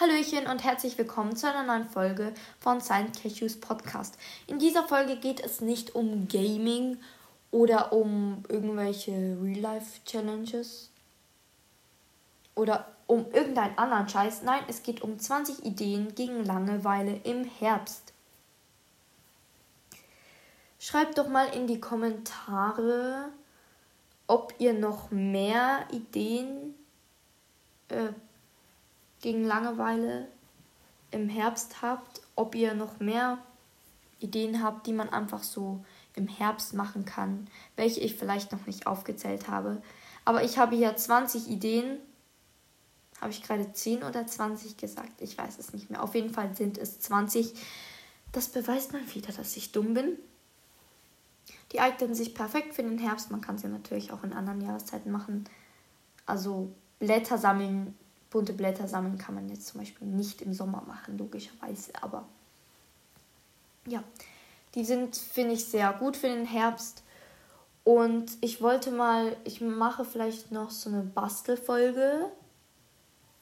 Hallöchen und herzlich willkommen zu einer neuen Folge von Silent Cashews Podcast. In dieser Folge geht es nicht um Gaming oder um irgendwelche Real-Life-Challenges oder um irgendeinen anderen Scheiß. Nein, es geht um 20 Ideen gegen Langeweile im Herbst. Schreibt doch mal in die Kommentare, ob ihr noch mehr Ideen äh, gegen Langeweile im Herbst habt, ob ihr noch mehr Ideen habt, die man einfach so im Herbst machen kann, welche ich vielleicht noch nicht aufgezählt habe. Aber ich habe hier 20 Ideen. Habe ich gerade 10 oder 20 gesagt? Ich weiß es nicht mehr. Auf jeden Fall sind es 20. Das beweist mal wieder, dass ich dumm bin. Die eignen sich perfekt für den Herbst. Man kann sie natürlich auch in anderen Jahreszeiten machen. Also Blätter sammeln bunte Blätter sammeln kann man jetzt zum Beispiel nicht im Sommer machen, logischerweise. Aber ja, die sind, finde ich, sehr gut für den Herbst. Und ich wollte mal, ich mache vielleicht noch so eine Bastelfolge,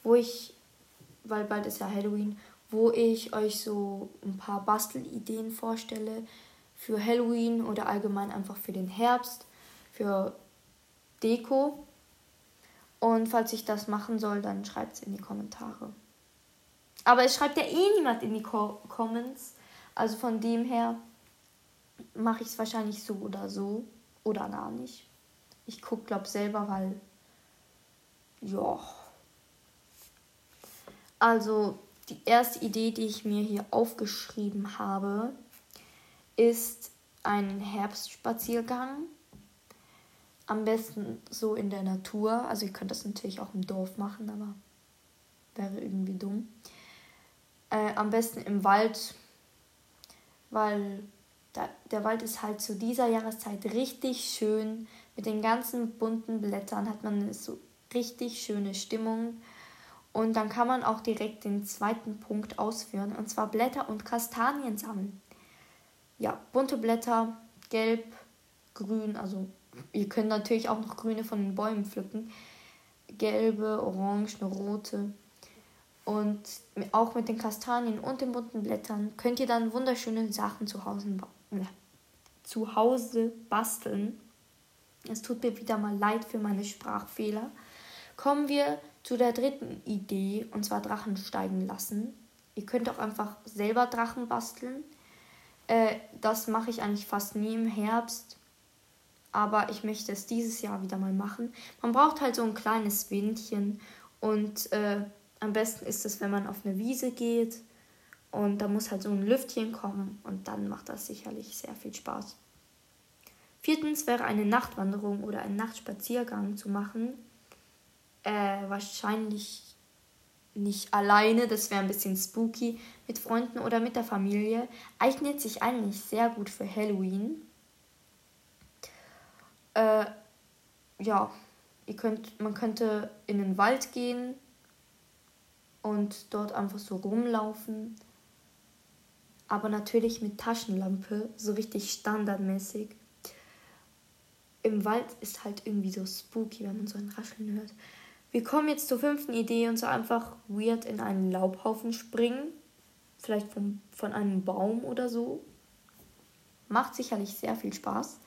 wo ich, weil bald ist ja Halloween, wo ich euch so ein paar Bastelideen vorstelle für Halloween oder allgemein einfach für den Herbst, für Deko. Und falls ich das machen soll, dann schreibt es in die Kommentare. Aber es schreibt ja eh niemand in die Co Comments. Also von dem her mache ich es wahrscheinlich so oder so. Oder gar nicht. Ich gucke, glaube selber, weil. Ja. Also, die erste Idee, die ich mir hier aufgeschrieben habe, ist ein Herbstspaziergang am besten so in der Natur. Also ihr könnt das natürlich auch im Dorf machen, aber wäre irgendwie dumm. Äh, am besten im Wald, weil da, der Wald ist halt zu dieser Jahreszeit richtig schön. Mit den ganzen bunten Blättern hat man so richtig schöne Stimmung. Und dann kann man auch direkt den zweiten Punkt ausführen, und zwar Blätter und Kastanien sammeln. Ja, bunte Blätter, gelb, grün, also Ihr könnt natürlich auch noch grüne von den Bäumen pflücken. Gelbe, orange, rote. Und auch mit den Kastanien und den bunten Blättern könnt ihr dann wunderschöne Sachen zu Hause, äh, zu Hause basteln. Es tut mir wieder mal leid für meine Sprachfehler. Kommen wir zu der dritten Idee, und zwar Drachen steigen lassen. Ihr könnt auch einfach selber Drachen basteln. Äh, das mache ich eigentlich fast nie im Herbst aber ich möchte es dieses Jahr wieder mal machen. Man braucht halt so ein kleines Windchen und äh, am besten ist es, wenn man auf eine Wiese geht und da muss halt so ein Lüftchen kommen und dann macht das sicherlich sehr viel Spaß. Viertens wäre eine Nachtwanderung oder ein Nachtspaziergang zu machen. Äh, wahrscheinlich nicht alleine, das wäre ein bisschen spooky, mit Freunden oder mit der Familie. Eignet sich eigentlich sehr gut für Halloween. Äh, ja, ihr könnt, man könnte in den Wald gehen und dort einfach so rumlaufen. Aber natürlich mit Taschenlampe, so richtig standardmäßig. Im Wald ist halt irgendwie so spooky, wenn man so ein Rascheln hört. Wir kommen jetzt zur fünften Idee und so einfach weird in einen Laubhaufen springen. Vielleicht vom, von einem Baum oder so. Macht sicherlich sehr viel Spaß.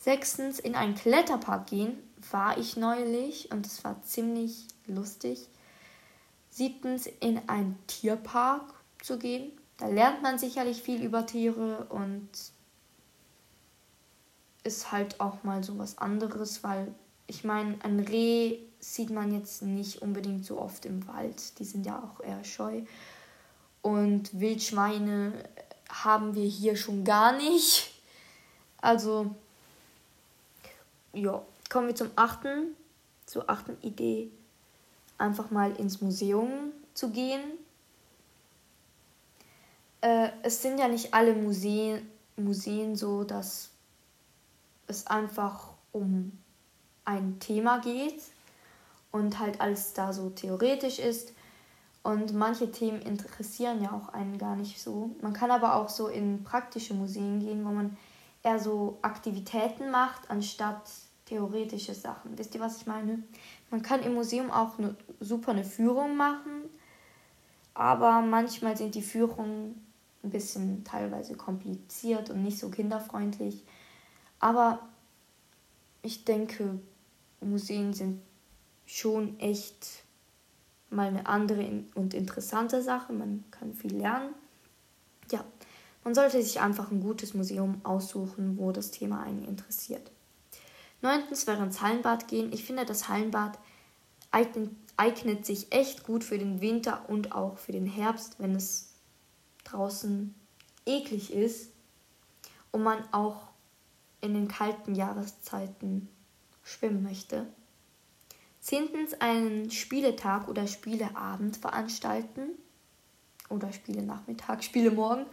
Sechstens, in einen Kletterpark gehen war ich neulich und es war ziemlich lustig. Siebtens, in einen Tierpark zu gehen. Da lernt man sicherlich viel über Tiere und ist halt auch mal so was anderes, weil ich meine, ein Reh sieht man jetzt nicht unbedingt so oft im Wald. Die sind ja auch eher scheu. Und Wildschweine haben wir hier schon gar nicht. Also ja, kommen wir zum achten, zur achten Idee, einfach mal ins Museum zu gehen. Äh, es sind ja nicht alle Museen, Museen so, dass es einfach um ein Thema geht und halt alles da so theoretisch ist. Und manche Themen interessieren ja auch einen gar nicht so. Man kann aber auch so in praktische Museen gehen, wo man eher so Aktivitäten macht, anstatt theoretische Sachen. Wisst ihr, was ich meine? Man kann im Museum auch eine, super eine Führung machen. aber manchmal sind die Führungen ein bisschen teilweise kompliziert und nicht so kinderfreundlich. Aber ich denke, Museen sind schon echt mal eine andere und interessante Sache. Man kann viel lernen. Man sollte sich einfach ein gutes Museum aussuchen, wo das Thema einen interessiert. Neuntens wäre ins Hallenbad gehen. Ich finde, das Hallenbad eignet, eignet sich echt gut für den Winter und auch für den Herbst, wenn es draußen eklig ist und man auch in den kalten Jahreszeiten schwimmen möchte. Zehntens einen Spieletag oder Spieleabend veranstalten oder Spielenachmittag, Spielemorgen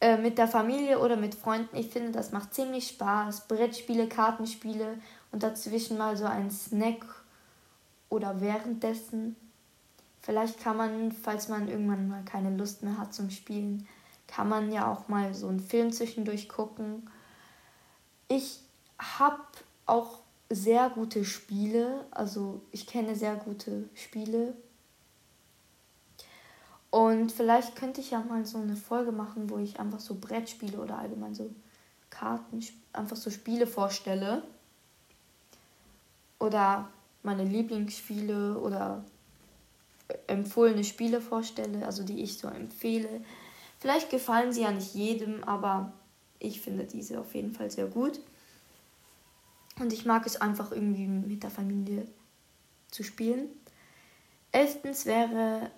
äh, mit der Familie oder mit Freunden. Ich finde, das macht ziemlich Spaß. Brettspiele, Kartenspiele und dazwischen mal so ein Snack oder währenddessen. Vielleicht kann man, falls man irgendwann mal keine Lust mehr hat zum Spielen, kann man ja auch mal so einen Film zwischendurch gucken. Ich habe auch sehr gute Spiele, also ich kenne sehr gute Spiele. Und vielleicht könnte ich ja mal so eine Folge machen, wo ich einfach so Brettspiele oder allgemein so Karten, einfach so Spiele vorstelle. Oder meine Lieblingsspiele oder empfohlene Spiele vorstelle, also die ich so empfehle. Vielleicht gefallen sie ja nicht jedem, aber ich finde diese auf jeden Fall sehr gut. Und ich mag es einfach irgendwie mit der Familie zu spielen. Elftens wäre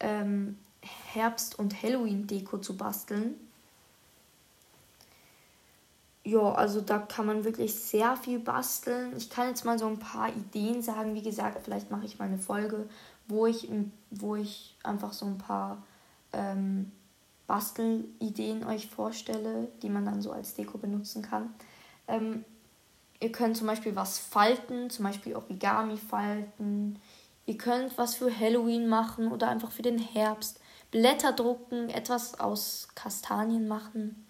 ähm, Herbst- und Halloween-Deko zu basteln. Ja, also da kann man wirklich sehr viel basteln. Ich kann jetzt mal so ein paar Ideen sagen. Wie gesagt, vielleicht mache ich mal eine Folge, wo ich, wo ich einfach so ein paar ähm, Bastelideen euch vorstelle, die man dann so als Deko benutzen kann. Ähm, ihr könnt zum Beispiel was falten, zum Beispiel Origami falten. Ihr könnt was für Halloween machen oder einfach für den Herbst. Blätter drucken, etwas aus Kastanien machen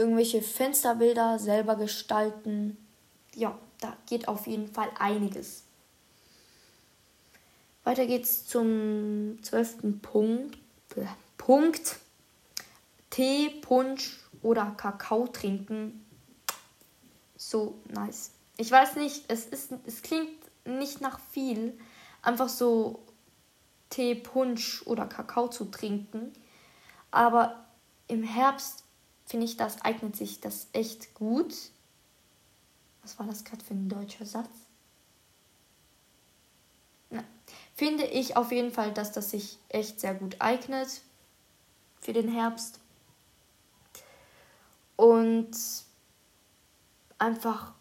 irgendwelche Fensterbilder selber gestalten. Ja, da geht auf jeden Fall einiges. Weiter geht's zum zwölften Punkt. Punkt. Tee, Punsch oder Kakao trinken. So nice. Ich weiß nicht, es, ist, es klingt nicht nach viel, einfach so Tee, Punsch oder Kakao zu trinken. Aber im Herbst finde ich, das eignet sich das echt gut. Was war das gerade für ein deutscher Satz? Na, finde ich auf jeden Fall, dass das sich echt sehr gut eignet für den Herbst. Und einfach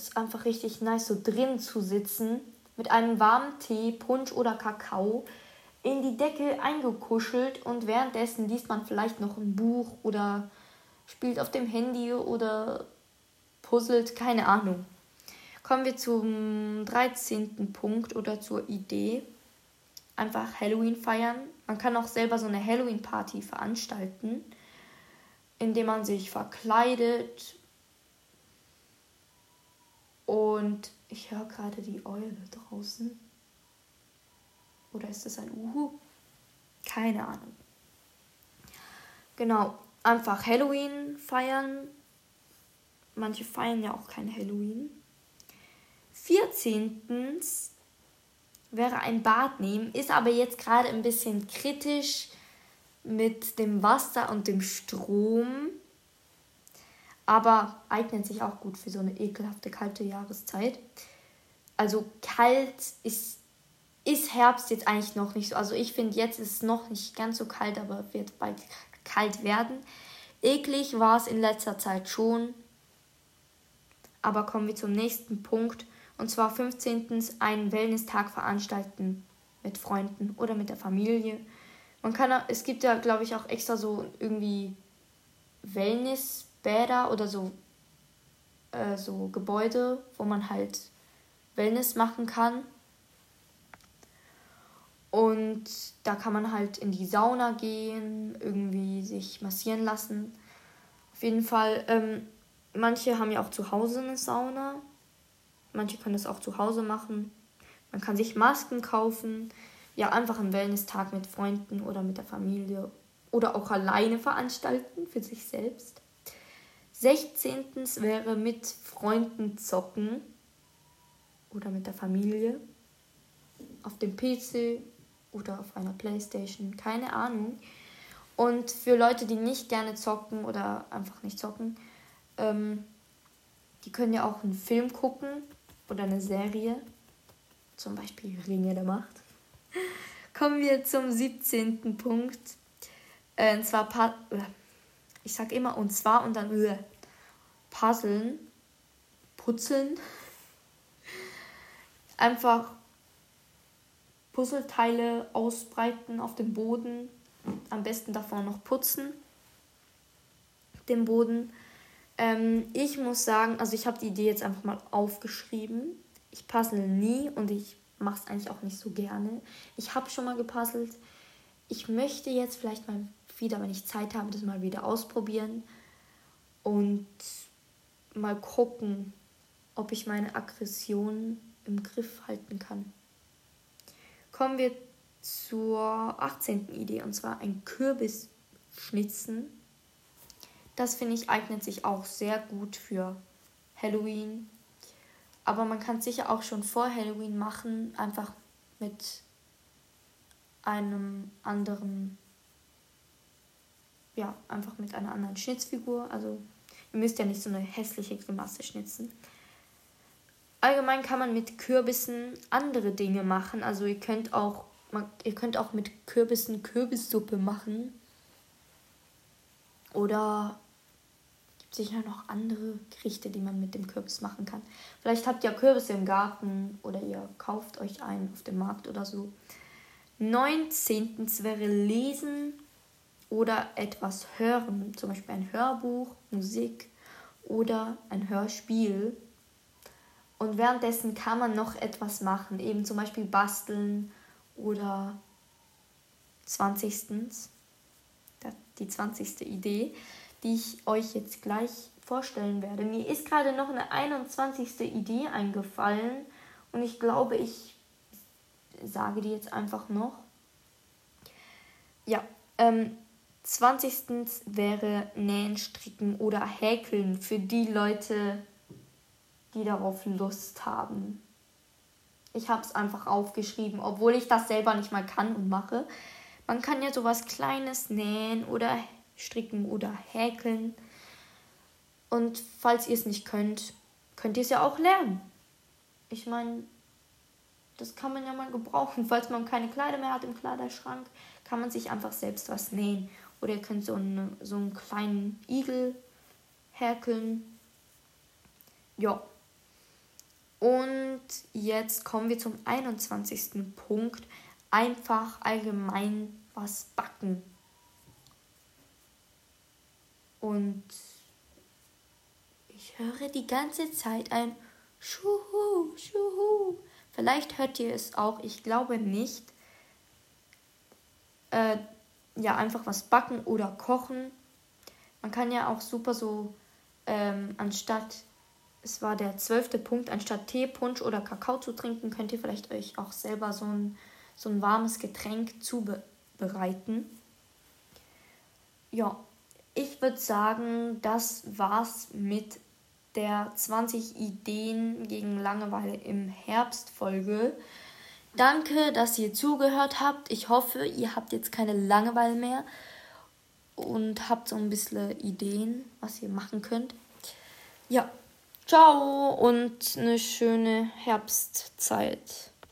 ist einfach richtig nice, so drin zu sitzen mit einem warmen Tee, Punsch oder Kakao in die Decke eingekuschelt und währenddessen liest man vielleicht noch ein Buch oder spielt auf dem Handy oder puzzelt, keine Ahnung. Kommen wir zum 13. Punkt oder zur Idee. Einfach Halloween feiern. Man kann auch selber so eine Halloween-Party veranstalten, indem man sich verkleidet. Und ich höre gerade die Eule draußen. Oder ist das ein Uhu? Keine Ahnung. Genau, einfach Halloween feiern. Manche feiern ja auch kein Halloween. 14. wäre ein Bad nehmen, ist aber jetzt gerade ein bisschen kritisch mit dem Wasser und dem Strom. Aber eignet sich auch gut für so eine ekelhafte kalte Jahreszeit. Also kalt ist, ist Herbst jetzt eigentlich noch nicht so. Also ich finde, jetzt ist es noch nicht ganz so kalt, aber wird bald kalt werden. Eklig war es in letzter Zeit schon. Aber kommen wir zum nächsten Punkt. Und zwar 15. einen Wellness-Tag veranstalten mit Freunden oder mit der Familie. Man kann, es gibt ja, glaube ich, auch extra so irgendwie Wellnessbäder oder so, äh, so Gebäude, wo man halt Wellness machen kann. Und da kann man halt in die Sauna gehen, irgendwie sich massieren lassen. Auf jeden Fall, ähm, manche haben ja auch zu Hause eine Sauna. Manche können das auch zu Hause machen. Man kann sich Masken kaufen. ja, einfach einen Wellness-Tag mit Freunden oder mit der Familie oder auch alleine veranstalten für sich selbst. 16. wäre mit Freunden zocken oder mit der Familie auf dem PC oder auf einer Playstation, keine Ahnung. Und für Leute, die nicht gerne zocken oder einfach nicht zocken, ähm, die können ja auch einen Film gucken oder eine Serie, zum Beispiel Ringe der Macht. Kommen wir zum 17. Punkt. Äh, und zwar, pa äh, ich sag immer und zwar und dann äh, puzzeln, putzeln. Einfach Puzzleteile ausbreiten auf dem Boden. Am besten davor noch putzen. Den Boden. Ähm, ich muss sagen, also ich habe die Idee jetzt einfach mal aufgeschrieben. Ich puzzle nie und ich mache es eigentlich auch nicht so gerne. Ich habe schon mal gepuzzelt. Ich möchte jetzt vielleicht mal wieder, wenn ich Zeit habe, das mal wieder ausprobieren und mal gucken, ob ich meine Aggression im Griff halten kann. Kommen wir zur 18. Idee und zwar ein Kürbis schnitzen. Das finde ich eignet sich auch sehr gut für Halloween. Aber man kann es sicher auch schon vor Halloween machen, einfach mit einem anderen, ja, einfach mit einer anderen Schnitzfigur. Also ihr müsst ja nicht so eine hässliche Grimasse schnitzen. Allgemein kann man mit Kürbissen andere Dinge machen. Also ihr könnt auch, man, ihr könnt auch mit Kürbissen Kürbissuppe machen. Oder gibt sicher noch andere Gerichte, die man mit dem Kürbis machen kann. Vielleicht habt ihr Kürbisse im Garten oder ihr kauft euch einen auf dem Markt oder so. 19. wäre Lesen oder etwas hören, zum Beispiel ein Hörbuch, Musik oder ein Hörspiel. Und währenddessen kann man noch etwas machen, eben zum Beispiel basteln oder 20. Die 20. Idee, die ich euch jetzt gleich vorstellen werde. Mir ist gerade noch eine 21. Idee eingefallen und ich glaube, ich sage die jetzt einfach noch. Ja, ähm, 20. wäre Nähen, Stricken oder Häkeln für die Leute, die darauf Lust haben. Ich habe es einfach aufgeschrieben, obwohl ich das selber nicht mal kann und mache. Man kann ja sowas Kleines nähen oder stricken oder häkeln. Und falls ihr es nicht könnt, könnt ihr es ja auch lernen. Ich meine, das kann man ja mal gebrauchen. Falls man keine Kleider mehr hat im Kleiderschrank, kann man sich einfach selbst was nähen. Oder ihr könnt so, eine, so einen kleinen Igel häkeln. Ja, und jetzt kommen wir zum 21. Punkt. Einfach allgemein was backen. Und ich höre die ganze Zeit ein Schuhu, Schuhu. Vielleicht hört ihr es auch, ich glaube nicht. Äh, ja, einfach was backen oder kochen. Man kann ja auch super so, ähm, anstatt es war der zwölfte Punkt, anstatt Tee, Punsch oder Kakao zu trinken, könnt ihr vielleicht euch auch selber so ein, so ein warmes Getränk zubereiten. Ja, ich würde sagen, das war's mit der 20 Ideen gegen Langeweile im Herbst Folge. Danke, dass ihr zugehört habt. Ich hoffe, ihr habt jetzt keine Langeweile mehr und habt so ein bisschen Ideen, was ihr machen könnt. Ja, Ciao und eine schöne Herbstzeit.